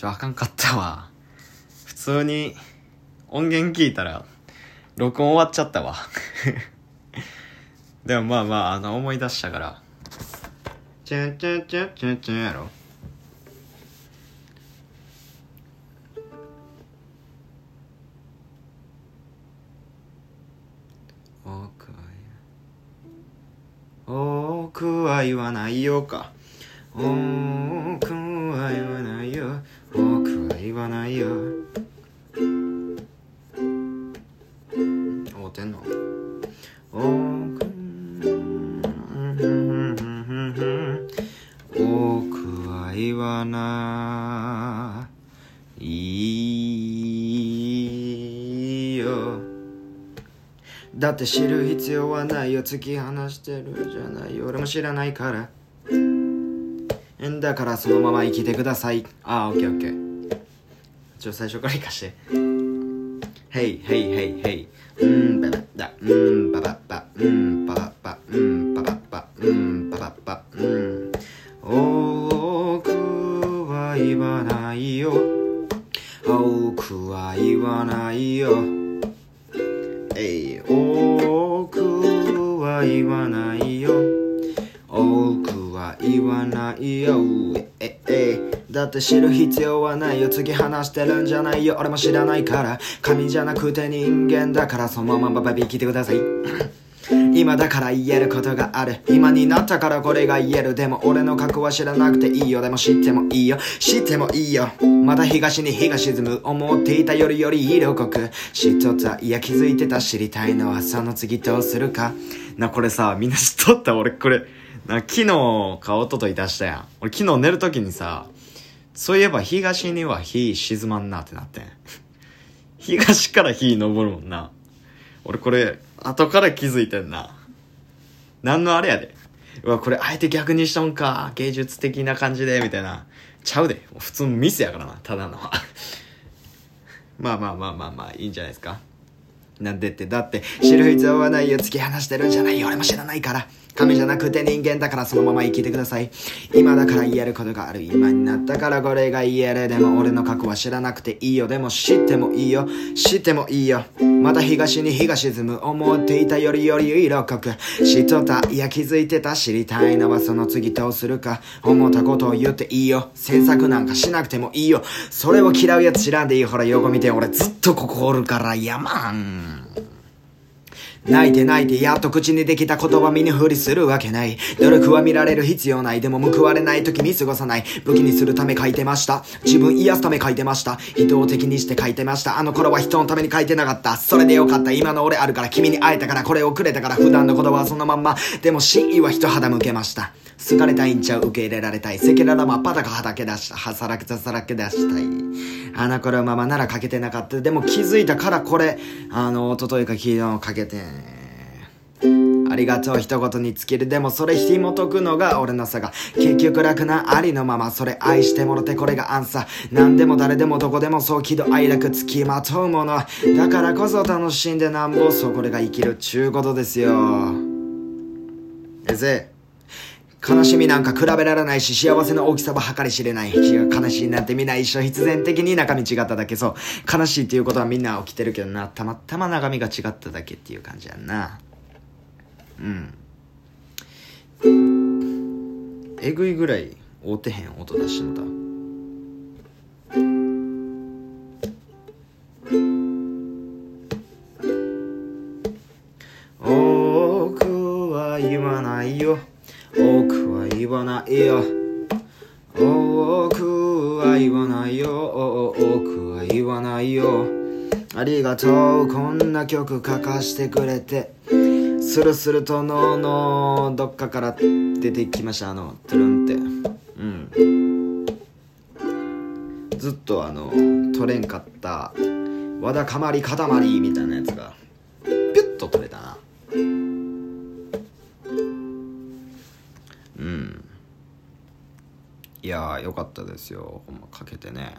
ちょあかんかったわ。普通に音源聞いたら録音終わっちゃったわ。でもまあまああの思い出したから。チュンチュンチュンチュンチュンやろ。奥は奥は言わないよか。奥は奥は言わないよ。合うてんの？奥奥は言わないよ。だって知る必要はないよ。突き放してるじゃない。よ俺も知らないから。だからそのまま生きてください。ああオッケーオッケー。ちょ最初から生かして。ヘイヘイヘイヘイうんばばだうんって知る必要はないよ。突き放してるんじゃないよ。俺も知らないから。神じゃなくて人間だから。そのままバビ聞いてください。今だから言えることがある。今になったからこれが言える。でも俺の過去は知らなくていいよ。でも知ってもいいよ。知ってもいいよ。まだ東に日が沈む思っていたよりより色濃く。知っとった。いや気づいてた知りたいのはその次どうするか。なこれさみんな知っとった？俺これな昨日か一昨日出したやん。俺昨日寝る時にさそういえば東には日沈まんなってなってん。東から日昇るもんな。俺これ後から気づいてんな。何のあれやで。うわこれあえて逆にしとんか。芸術的な感じで。みたいな。ちゃうで。普通ミスやからな。ただの。まあまあまあまあまあいいんじゃないですか。なんでってだって知る必要はないよ突き放してるんじゃないよ俺も知らないから。神じゃなくて人間だからそのまま生きてください。今だから言えることがある。今になったからこれが言える。でも俺の過去は知らなくていいよ。でも知ってもいいよ。知ってもいいよ。また東に日が沈む思っていたよりより色濃く。知っとった。いや気づいてた。知りたいのはその次どうするか。思ったことを言っていいよ。詮索なんかしなくてもいいよ。それを嫌うやつ知らんでいい。ほら横見て。俺ずっとここおるからやまん。泣いて泣いてやっと口にできた言葉身にふりするわけない。努力は見られる必要ない。でも報われない時に過ごさない。武器にするため書いてました。自分癒すため書いてました。人を敵にして書いてました。あの頃は人のために書いてなかった。それでよかった。今の俺あるから君に会えたからこれをくれたから普段の言葉はそのまんま。でも真意は人肌向けました。好かれたいんちゃう受け入れられたい。赤裸々真っ裸はだけ出したはさらけさらけ出したい。あの頃ママなら書けてなかったでも気づいたからこれあの一昨日か昨日書けてありがとう一言に尽きるでもそれ紐解くのが俺の差が結局楽なありのままそれ愛してもろてこれがアンサー何でも誰でもどこでもそう喜怒哀楽つきまとうものだからこそ楽しんでなんぼそうこれが生きる。ちゅうことですよえぜ悲しみなんか比べられないし、幸せの大きさは計り知れない。悲しいなんてみんな一緒必然的に中身違っただけそう。悲しいっていうことはみんな起きてるけどな。たまたま中身が違っただけっていう感じやんな。うん。えぐいぐらい合うてへん音出しのだ。奥は言わないよ。奥は言わないよ。奥は言わないよ。奥は言わないよ。ありがとう。こんな曲書かしてくれて。スルスルとののどっかから出てきました。あの、トゥルンって。うん。ずっとあの、取れんかった、わだかまりかたまりみたいなやつが、ピュッと取れたな。やー、よかったですよ。ほんま、かけてね。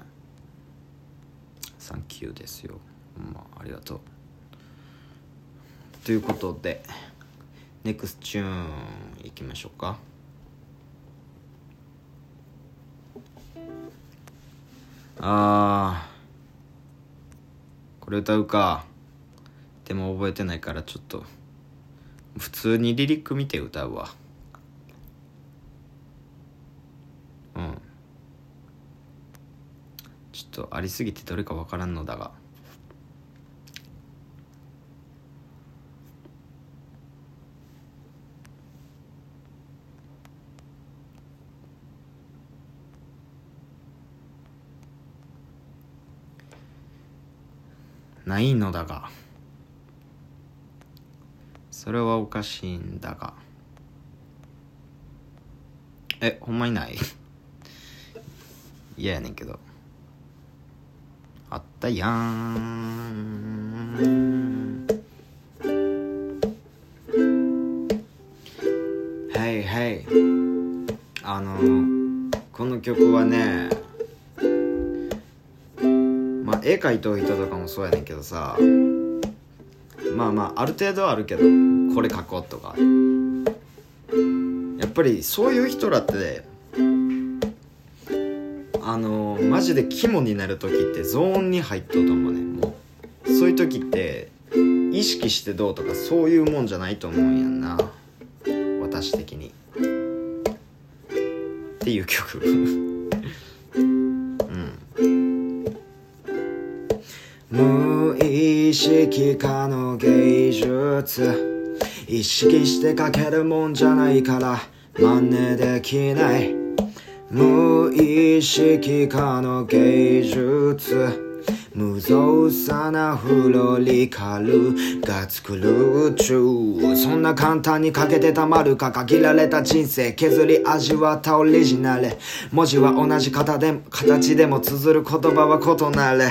サンキューですよ。ほんま、ありがとう。ということで、ネクスチューンいきましょうか。あーこれ歌うかでも覚えてないからちょっと普通にリリック見て歌うわちょっとありすぎてどれかわからんのだが。ないのだが。それはおかしいんだが。えほんまにない？嫌やねんけど。あったやん。はいはい。あのこの曲はねまあ絵描いとる人とかもそうやねんけどさまあまあある程度はあるけどこれ描こうとか。やっぱりそういう人らってあのマジで肝になる時ってゾーンに入っとうと思うね。もうそういう時って意識してどうとかそういうもんじゃないと思うんやんな。私的に。っていう曲。うん。無意識化の芸術。意識して書けるもんじゃないから真似できない。無意識化の芸術。無造作なフロリカルが作る宇宙そんな簡単にかけてたまるか限られた人生削り味わったオリジナル。文字は同じ形で形でも綴る言葉は異なる。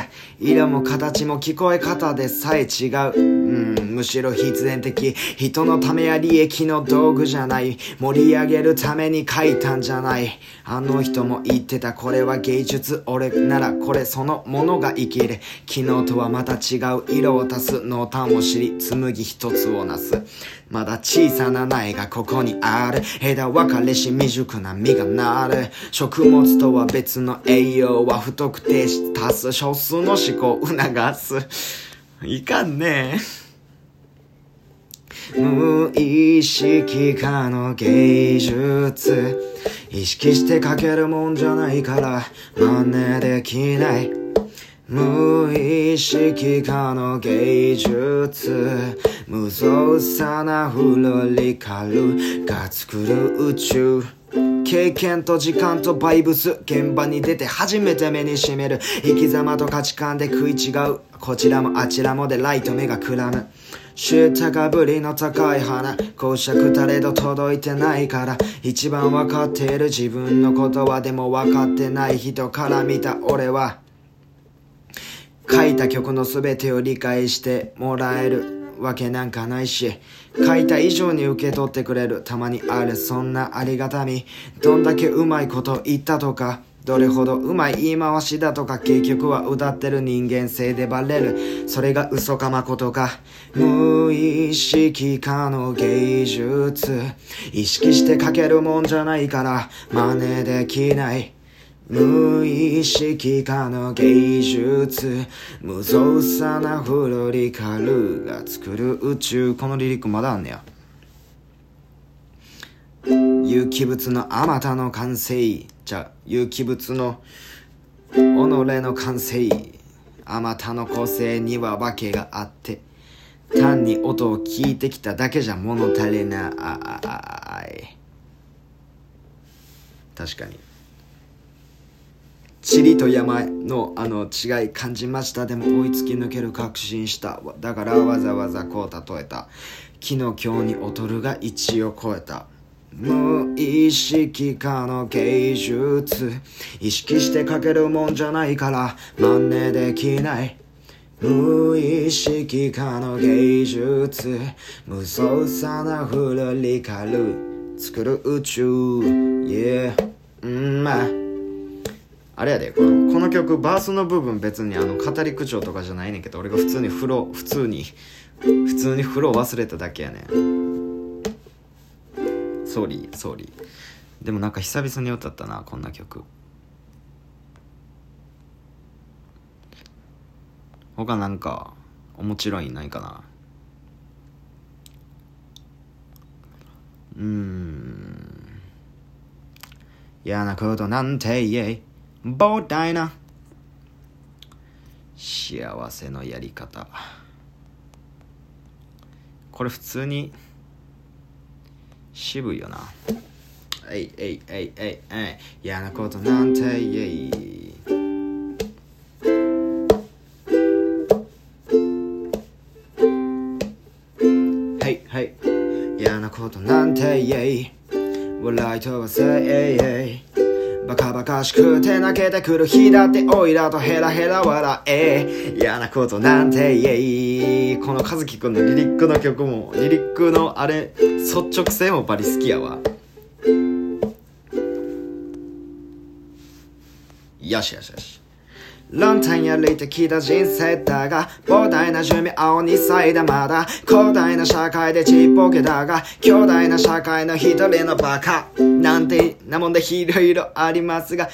色も形も聞こえ方でさえ違う、うん、むしろ必然的人のためや利益の道具じゃない。盛り上げるために書いたんじゃない。あの人も言ってた。これは芸術。俺ならこれそのものが生きる。昨日とはまた違う色を足す濃淡を知り紡一つをなす。まだ小さな苗がここにある。枝分かれし未熟な実がなる。食物とは別の栄養は不特定し足す少数の思考を促す。いかんね。え無意識化の芸術。意識して書けるもんじゃないから真似できない。無意識化の芸術。無造作なフロリカルが作る宇宙。経験と時間とバイブス。現場に出て初めて目にしめる。生き様と価値観で食い違う。こちらもあちらもでライト目がくらむ。知ったかぶりの高い花。公爵たれど届いてないから。一番わかっている自分のことはでも分かってない人から見た俺は。書いた曲の全てを理解してもらえるわけなんかないし書いた以上に受け取ってくれるたまにあるそんなありがたみどんだけうまいこと言ったとかどれほどうまい言い回しだとか結局は歌ってる人間性でバレるそれが嘘かまことか無意識化の芸術。意識して書けるもんじゃないから真似できない。無意識化の芸術無造作なフロリカルが作る宇宙。このリリックまだあんねや。有機物のあまたの完成。じゃ有機物の己の完成。あまたの個性には訳があって。単に音を聞いてきただけじゃ物足りない。確かに。塵と山のあの違い感じました。でも追いつき抜ける確信した。だからわざわざこう例えた。昨日今日に劣るが一を超えた。無意識化の芸術。意識して書けるもんじゃないから。真似できない。無意識化の芸術。無造作なフロリカル作る宇宙。Yeah うん。まあ。あれやでこのこの曲バースの部分別にあの語り口調とかじゃないねんけど俺が普通に風呂普通に普通に風呂忘れただけやねん。ソーリーソーリーでもなんか久々に歌ったなこんな曲。他なんか面白いないかな。うん。嫌なことなんて言え。膨大な幸せのやり方。これ普通に渋いよな。えいえいえいえいえい。嫌なことなんて言えはいはい。嫌なことなんて言え笑い飛ばせイエイバカバカしくて泣けてくる日だっておいらとヘラヘラ笑え。嫌なことなんてイエイこの和樹くんのリリックの曲もリリックのあれ率直性もバリ好きやわ。よしよしよし。ランタンやりてきた人生だが膨大な寿命青2歳だまだ広大な社会でちっぽけだが強大な社会の一人のバカ。なんてなもんでいろいろありますが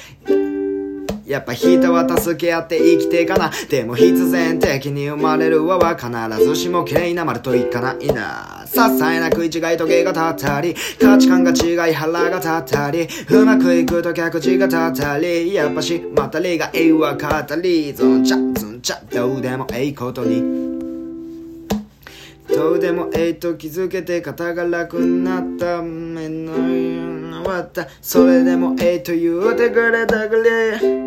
やっぱ人は助け合って生きていかな。でも必然的に生まれる輪は必ずしも綺麗な丸といかないな。些細な食い違い時計が立ったり、価値観が違い腹が立ったり、うまくいくと客地が立ったり、やっぱしまたりがええわかったり、ズンチャズンチャどうでもええことに。どうでもええと気づけて肩が楽になった目の終わったそれでもええと言うてくれたくれ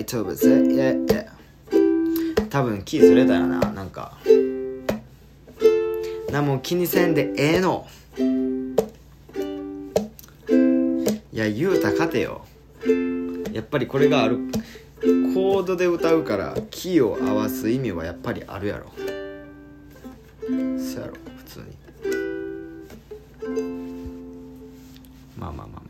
ライトブせ、yeah, yeah 多分キーずれたよななんか。何も気にせんでええの。いや言うたかてよ。やっぱりこれがある。コードで歌うからキーを合わす意味はやっぱりあるやろ。そやろ普通に。まあまあまあ。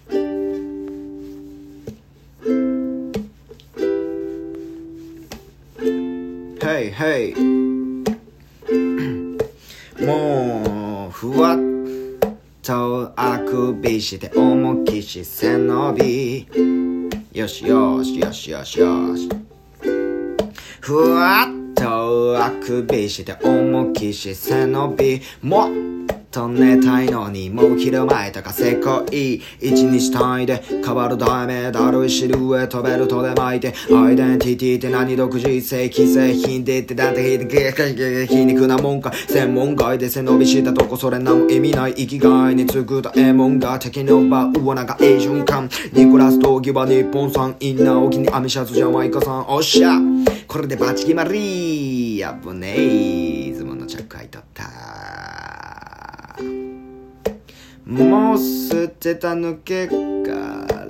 Hey もうふわっとあくびして重きし背伸び。よしよしよしよしよし。ふわっとあくびして重きし背伸び。もっと寝たいのにもう昼前とかせこい一日単位で変わる題名だるいシルエットベルトで巻いてアイデンティティって何独自性既製品でってだって皮肉なもんか専門外で背伸びしたとこそれ何も意味ない生きがいにつくとえもんが敵の奪うなんかええ瞬間ニコラス闘技は日本産インナー沖にアミシャツジャマイカ産おっしゃこれでバチ決まりやぶねえいつもの着海取ったもう捨てた抜けか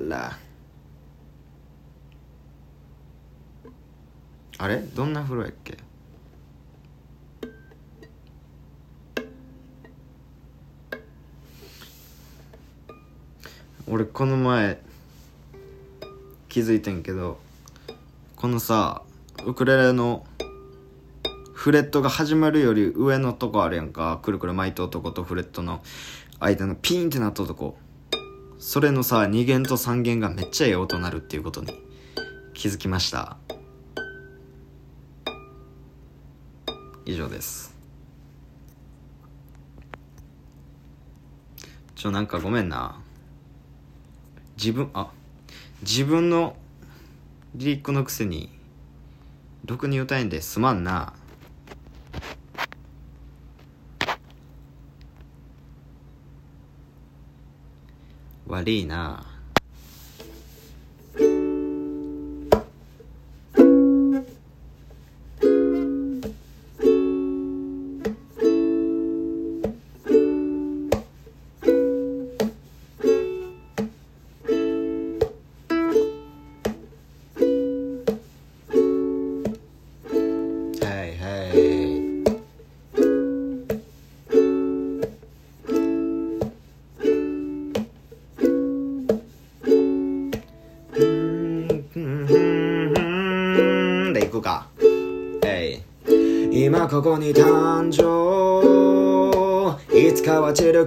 ら。あれ？どんな風呂やっけ？俺この前気づいてんけどこのさウクレレのフレットが始まるより上のとこあるやんか。くるくる巻いたとことフレットの。間のピーンってなったとこ。それのさ2弦と3弦がめっちゃええ音鳴るっていうことに気づきました。以上です。ちょなんかごめんな。自分あ自分のリリックのくせにろくに歌えんですまんな。悪いな。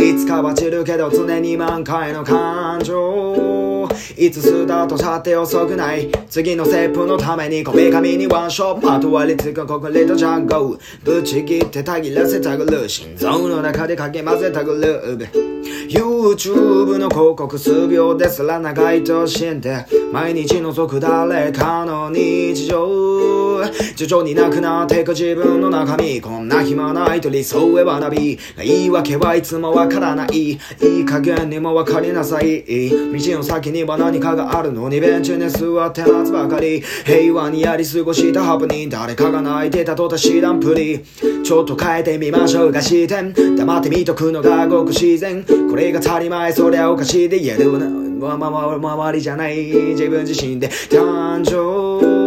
いつかは散るけど常に満開の感情。いつスタートしたって遅くない。次のステップ。のためにこめかみにワンショットまとわりつくコクリートジャンゴぶち切ってたぎらせたがる心臓の中でかき混ぜたグルーブ YouTube の広告数秒ですら長いと信で毎日覗く誰かの日常。徐々になくなっていく自分の中身こんな暇ないと理想へ学び言い訳はいつもわからない。いい加減にもわかりなさい。道の先には何かがあるのにベンチに座って待つばかり。平和にやり過ごしたハプニン誰かが泣いてたとた知らんぷりちょっと変えてみましょうか視点黙って見とくのがごく自然。これが足りまいそりゃおかしいで言えるな周りじゃない。自分自身で誕生。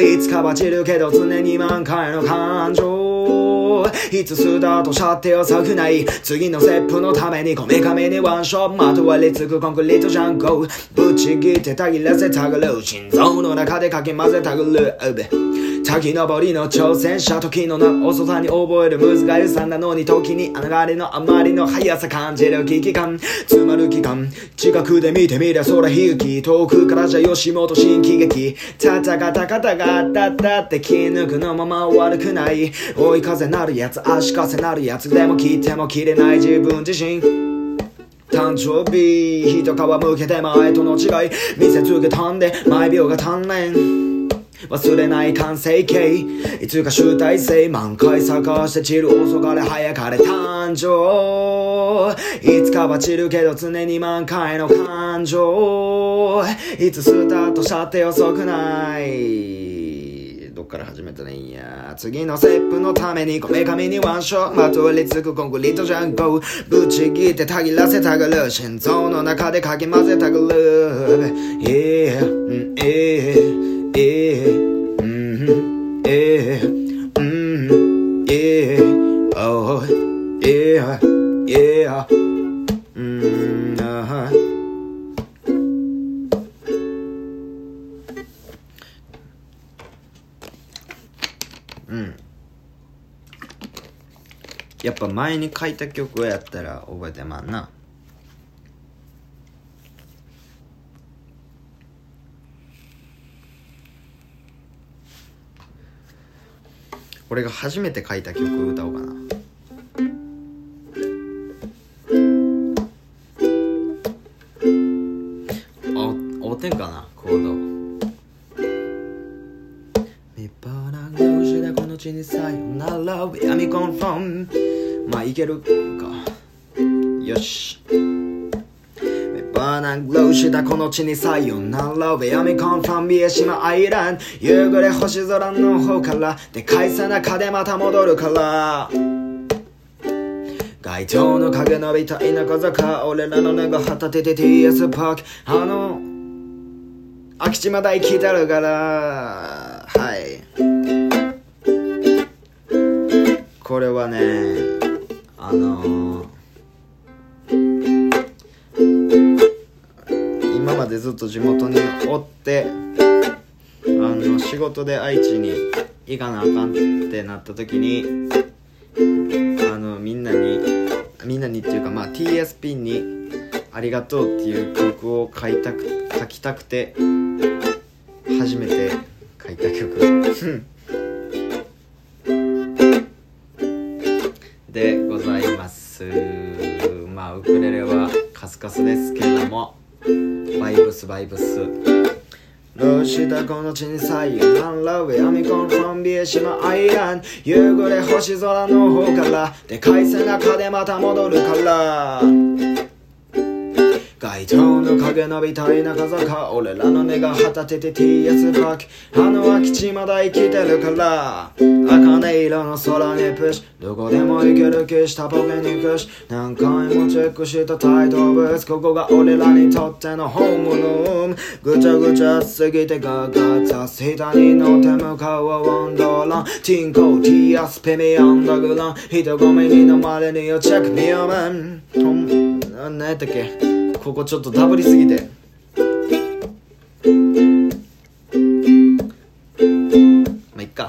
いつかは散るけど常に満開の感情。いつスタートしたって遅くない。次のステップのためにこめかみにワンショットまとわりつくコンクリートジャンゴぶち切ってたぎらせたがる。心臓の中でかき混ぜたぐる。滝登りの挑戦者時のな遅さに覚える難しさなのに時に流れのあまりの速さ感じる危機感。詰まる期間近くで見てみりゃそら悲劇遠くからじゃ吉本新喜劇。たたかたかたがたったって気抜くのまま悪くない。追い風なるやつ足かせなるやつ。でも切っても切れない自分自身。誕生日一皮向けて前との違い。見せつけたんで毎秒が鍛錬忘れない完成形。いつか集大成満開探して散る遅かれ早かれ誕生。いつかは散るけど常に満開の感情。いつスタートしたって遅くない。どっから始めたらいいんや。次のステップのためにこめかみにワンショットまとりつくコンクリートジャンゴぶち切ってたぎらせたがる心臓の中でかき混ぜたがる Yeah, yeah ええうん。ええうん。ええおええええうん。あうん。やっぱ前に書いた曲をやったら覚えてまん。な俺が初めて書いた曲歌おうかな。たこの地にさよならウェアミコンファンビエ島アイラン夕暮れ星空の方からでかいさ中でまた戻るから街灯の影のびた田舎坂俺らの根が旗てて TS パークあの空き地まだ生きてるからはいこれはねあの今までずっと地元におってあの仕事で愛知に行かなあかんってなった時にあのみんなにみんなにっていうかまあ TSP に「ありがとう」っていう曲を書いたく書きたくて初めて書いた曲。でございます。まあウクレレはカスカスですけれども。バイブスバイブスどうしたこの地にさよならウェアミコンファンビエシマアイラン夕暮れ星空の方から。でかい背中でまた戻るから。街灯の影のびたい中坂俺らの根が旗てて TS パークあの空き地まだ生きてるから茜色の空にプッシュどこでも行ける気したポケにクッシュ何回もチェックした態度物ここが俺らにとってのホームルーム。ぐちゃぐちゃすぎてガガザ下に乗って向かうはワンダーランティンコ TS ペミアンダグラン。人混みに飲まれによチェックミアマン何やったっけ？ここちょっとダブりすぎて。まあいっか。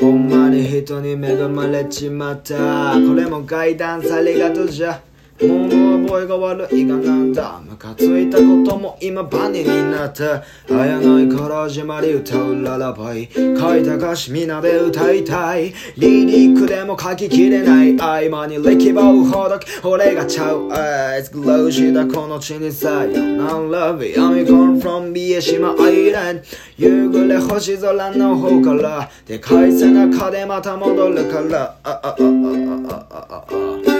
ほんまに人に恵まれちまった。これも階段さりがとじゃ。物覚えが悪いがなんだ。ムカついたことも今バネになったあやないから始まり歌うララバイ。書いた歌詞みんなで歌いたい。リリックでも書ききれない。合間に歴馬をほどき俺がちゃうあいつグローシーだこの地にさよなら I'm gone from 三重島アイランド夕暮れ星空の方から。でかい背中でまた戻るから。あああああああああ。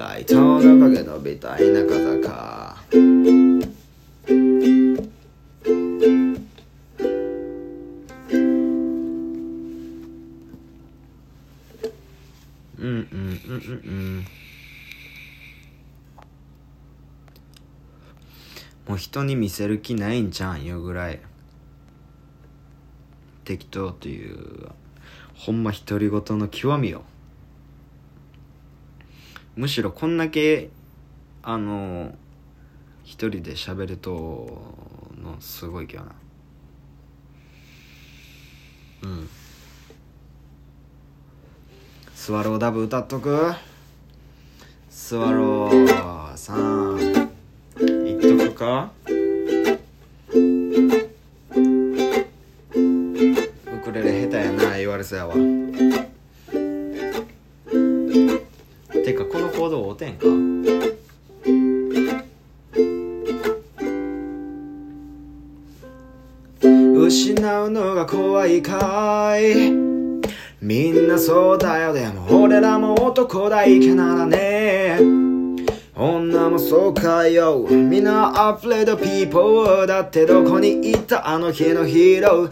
街灯の影のびたい中坂。うんうんうんうんうん。もう人に見せる気ないんじゃんよぐらい。適当というほんま独り言の極みよ。むしろこんだけあの一人で喋るとのすごいけどな。うん。スワローダブ歌っとく？スワローさん。言っとくか？ウクレレ下手やな言われそうやわ。かこのコード合うてんか失うのが怖いかい。みんなそうだよ。でも俺らも男だいけならね女もそうかよ。みんな afraid people だってどこに行ったあの日のヒーロー。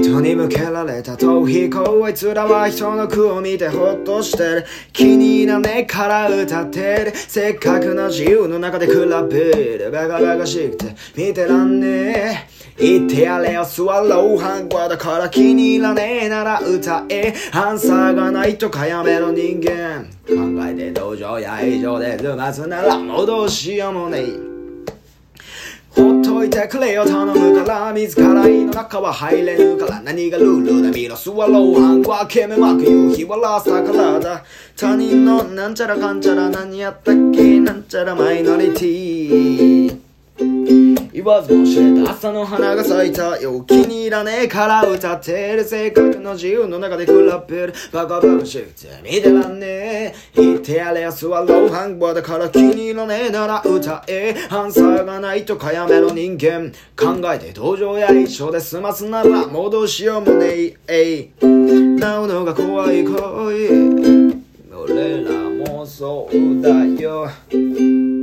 人に向けられた逃避行あいつらは人の句を見てほっとしてる。気に入らねえから歌ってる。せっかくの自由の中で比べるバカバカしくて見てらんねえ。言ってやれよスワローハンコだから。気に入らねえなら歌え。アンサーがないとかやめろ人間。考えて道場や以上で沼つならもうどうしようもねえほっといてくれよ頼むから自ら胃の中は入れぬから何がルールだ見ろスワローハンコはケメまく夕日はラスタからだ。他人のなんちゃらかんちゃら何やったっけなんちゃらマイノリティ。わずも知れた朝の花が咲いたよ気に入らねえから歌ってる性格の自由の中で比べるバカバカしくて見てらんねえ言ってやれやスワローハンバーだから気に入らねえなら歌えアンサーがないとかやめろ人間考えて同情や一緒で済ますならもうどうしようもねええいなうのが怖い恋俺らもそうだよ。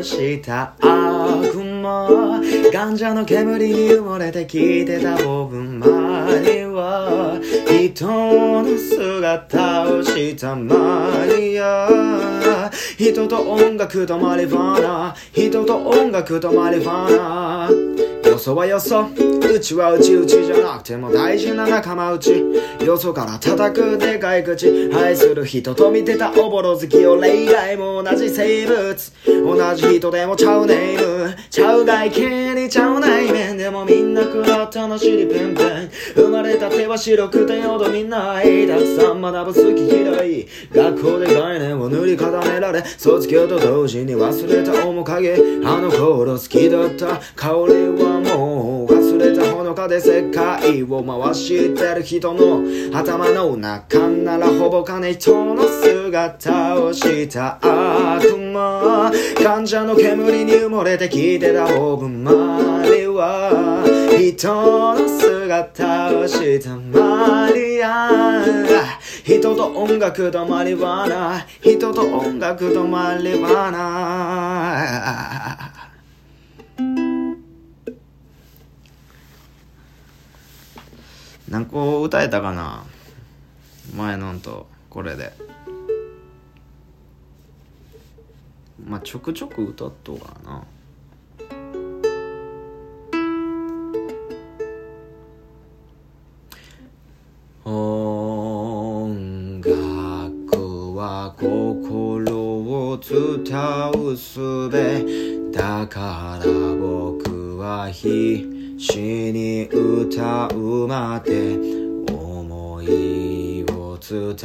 した。悪魔ガンジャの煙に埋もれて聞いてた僕周りは。人の姿をしたマリア人と音楽とマリファナ。人と音楽とマリファナ。よそはよそ。うちはうちうちじゃなくても大事な仲間内よそから叩くでかい口。愛する人と見てたおぼろ月を例外も同じ生物。同じ人でもちゃうネームちゃう外見にちゃう内面でもみんな食らったの尻ペンペン生まれた手は白くてよどみないたくさん学ぶ好き嫌い。学校で概念を塗り固められ卒業と同時に忘れた面影。あの頃好きだった。香りはもう忘れたほのかで世界を回してる人の頭の中ならほぼ金人の姿をした悪魔患者の煙に埋もれてきてたボブ・マリは人の姿をしたマリア人と音楽とマリワナ人と音楽とマリワナ何個歌えたかな？前のんとこれで。まあちょくちょく歌っとうからな。音楽は心を伝うすべだから僕は必死に歌うまで思いを伝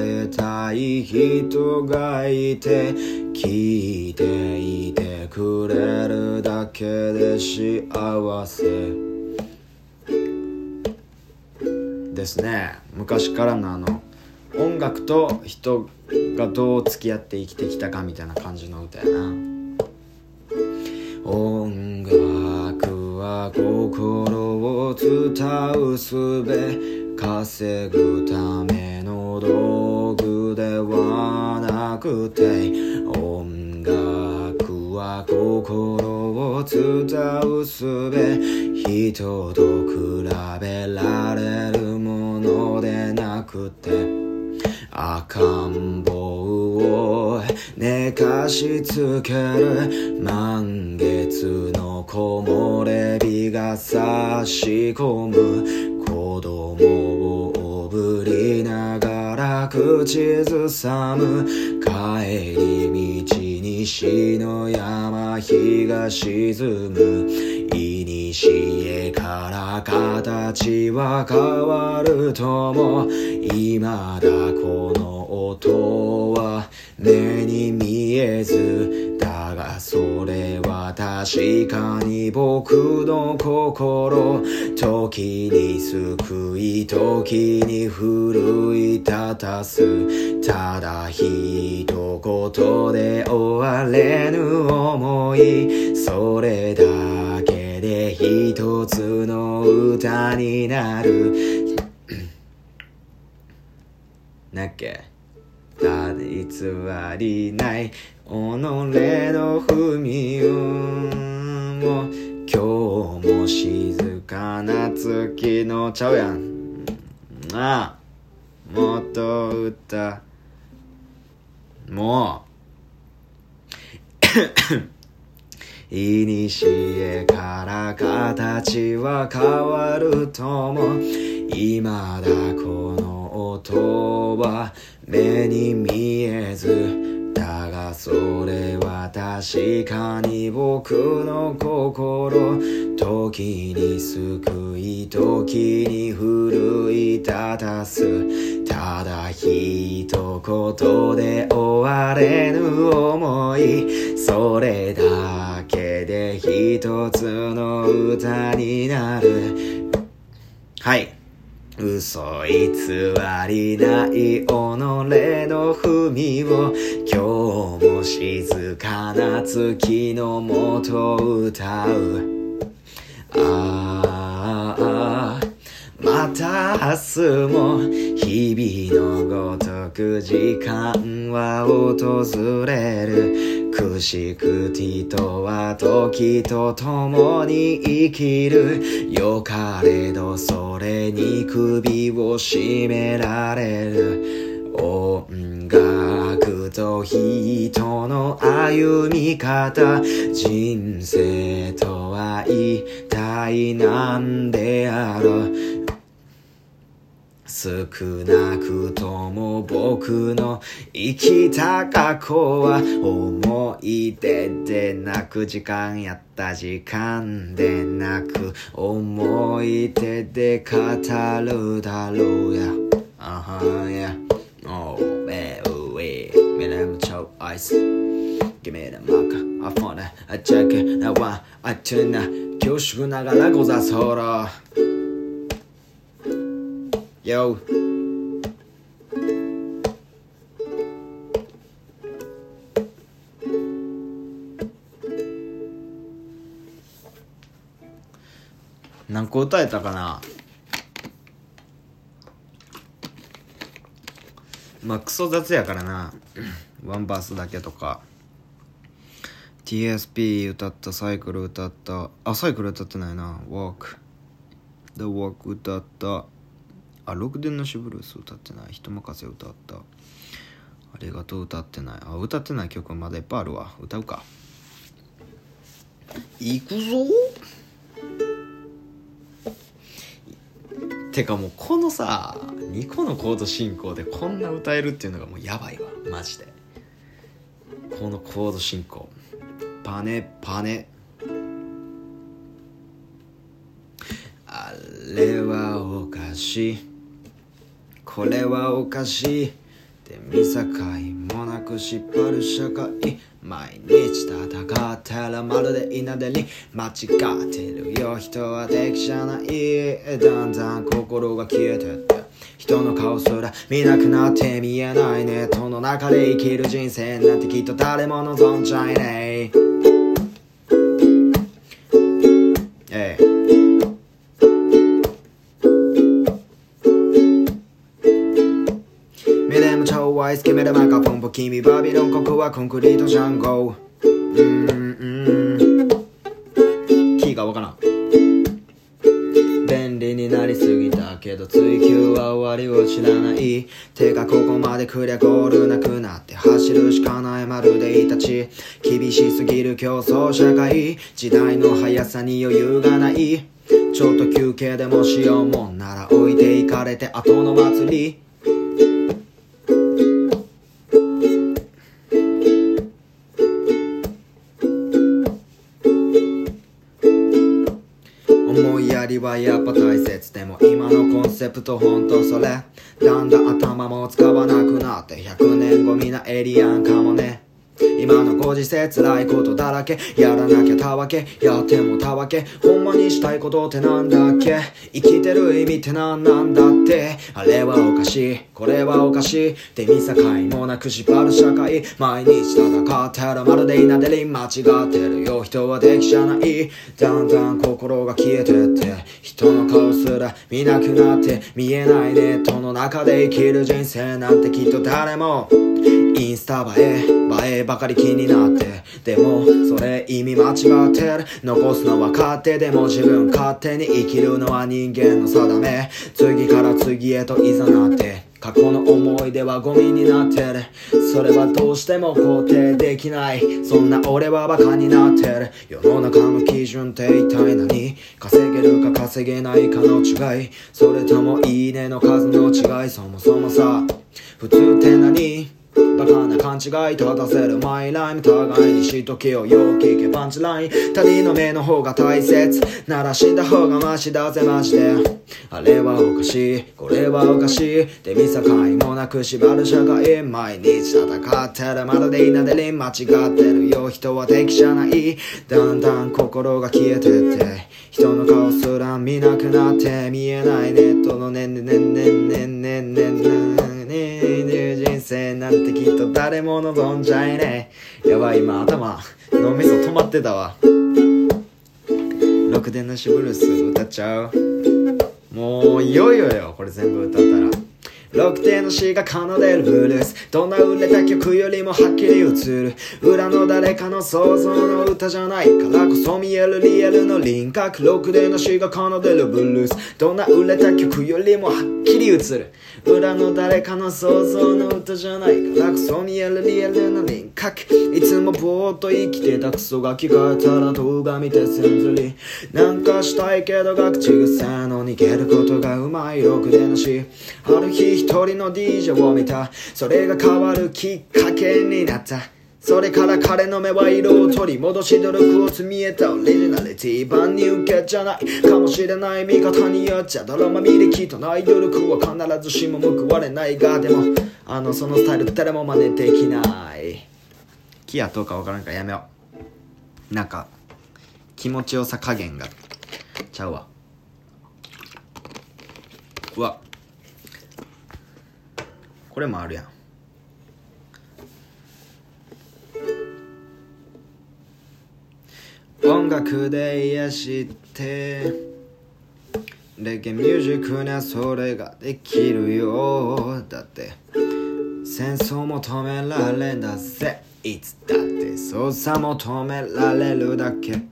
えたい人がいて聞いていてくれるだけで幸せ。ですね。昔からのあの音楽と人がどう付き合って生きてきたかみたいな感じの歌やな。心を伝うす。べ稼ぐための道具ではなくて音楽は心を伝うすべ人と比べられるものでなくて赤ん坊を寝かしつける満月の木漏れ日が差し込む。子供をおぶりながら口ずさむ。帰り道西の山日が沈む。古から形は変わるとも。未だこの音は目に見えず。それは確かに僕の心。時に救い時に奮い立たす。ただ一言で終われぬ思い。それだけで一つの歌になる。なっけ？た偽りない。己の踏み運を今日も静かな月のちゃうやんなあもっと歌。もう。いにしえから形は変わるとも。今だこの音は目に見えず。それは確かに僕の心時に救い時に奮い立たす。ただ一言で終われぬ思い。それだけで一つの歌になる。はい。嘘偽りない己の踏みを今日も静かな月のもと歌う。ああまた明日も日々のごとく時間は訪れる。くしくて人は時と共に生きる。よかれどそれに首を絞められる。音楽と人の歩み方。人生とは一体体なんであろう少なくとも僕の生きた過去は思い出でなく時間やった時間でなく思い出で語るだろうや、あは huh, yeah. Oh ョなも超アイス Give me the marker I found a 恐縮ながらござそろ Yo. 何個歌えたかな？まあクソ雑やからな。ワンバースだけとか。TSP 歌ったサイクル歌った。あサイクル歌ってないな。Walk The Walk 歌った。あロクデンのシブルース歌ってない。人任せ歌った。ありがとう歌ってない。あ歌ってない曲まだいっぱいあるわ。歌うか。いくぞ。てかもうこのさ2個のコード進行でこんな歌えるっていうのがもうやばいわ。マジで。このコード進行。パネパネ。あれはおかしい。これはおかしい。で見境もなく縛る社会毎日戦ってるまるで稲手に間違ってるよ人は敵じゃない。だんだん心が消えてって人の顔すら見なくなって見えない。ネットの中で生きる人生なんてきっと誰も望んじゃいねえ。でも超ワイス決めるマカポンポ君バビロンここはコンクリートジャンゴ。うんうん。キーがわからん。便利になりすぎたけど追求は終わりを知らない。手がここまで来りゃゴールなくなって走るしかない。まるでいたち厳しすぎる競争社会。時代の速さに余裕がない。ちょっと休憩でもしようもんなら置いていかれて後の祭り。りはやっぱ大切でも今のコンセプトほんとそれだんだん頭も使わなくなって100年後みんなエリアンかもね今のご時世辛いことだらけ。やらなきゃたわけ。やってもたわけ。ほんまにしたいことってなんだっけ。生きてる意味って何なんだって。あれはおかしい。これはおかしい。って見境もなく縛る社会。毎日戦ってるまるで稲手に間違ってるよ。人は敵じゃない。だんだん心が消えてって。人の顔すら見なくなって。見えないネットの中で生きる人生なんてきっと誰もインスタ映え。映えばかり。気になって。でもそれ意味間違って。る残すのは勝手でも自分勝手に生きるのは人間の定め。次から次へといざなって。過去の思い出はゴミになってる。それはどうしても肯定できない。そんな俺はバカになってる。世の中の基準って一体何？稼げるか稼げないかの違い。それともいいねの数の違い？そもそもさ。普通って何？バカな勘違い立たせる。マイライム互いにしとけよ。よく聞けパンチライン他人の目の方が大切。なら死んだ方がマシだぜマジで。あれはおかしい。これはおかしい。で見境もなく縛る社会。毎日戦ってる。まるで稲手に間違ってるよ。人は敵じゃない。だんだん心が消えてって。人の顔すら見なくなって。見えない。ネットのねんねんねんねんねんねんねんねん生なんてきっと誰も望んじゃいねえ。やばい今頭脳みそ止まってたわ。ろくでなしブルース歌っちゃう。もういよいよよこれ全部歌ったら。ロクテの詩が奏でるブルース。どんな売れた曲よりもはっきり映る。裏の誰かの想像の歌じゃないからこそ見えるリアルの輪郭。ロクテの詩が奏でるブルース。どんな売れた曲よりもはっきり映る。裏の誰かの想像の歌じゃないからこそ見えるリアルの輪郭。いつもぼーっと生きてたクソガキがえたら動画見てせんずり。なんかしたいけどが口癖の逃げることがうまい。ロクでなしある日一人の DJ を見た。それが変わるきっかけになった。それから彼の目は色を取り戻し努力を積み得た。オリジナリティ万人受けじゃない。かもしれない見方によっちゃドラマ見る気とない努力は必ずしも報われないがでもあのそのスタイル誰も真似できない。木やどうかわからんからやめよう。なんか気持ちよさ加減がちゃうわ。うわ。これもあるやん。音楽で癒してレゲミュージックなそれができるよだって。戦争求められんだぜ。いつだって操作求められるだけ。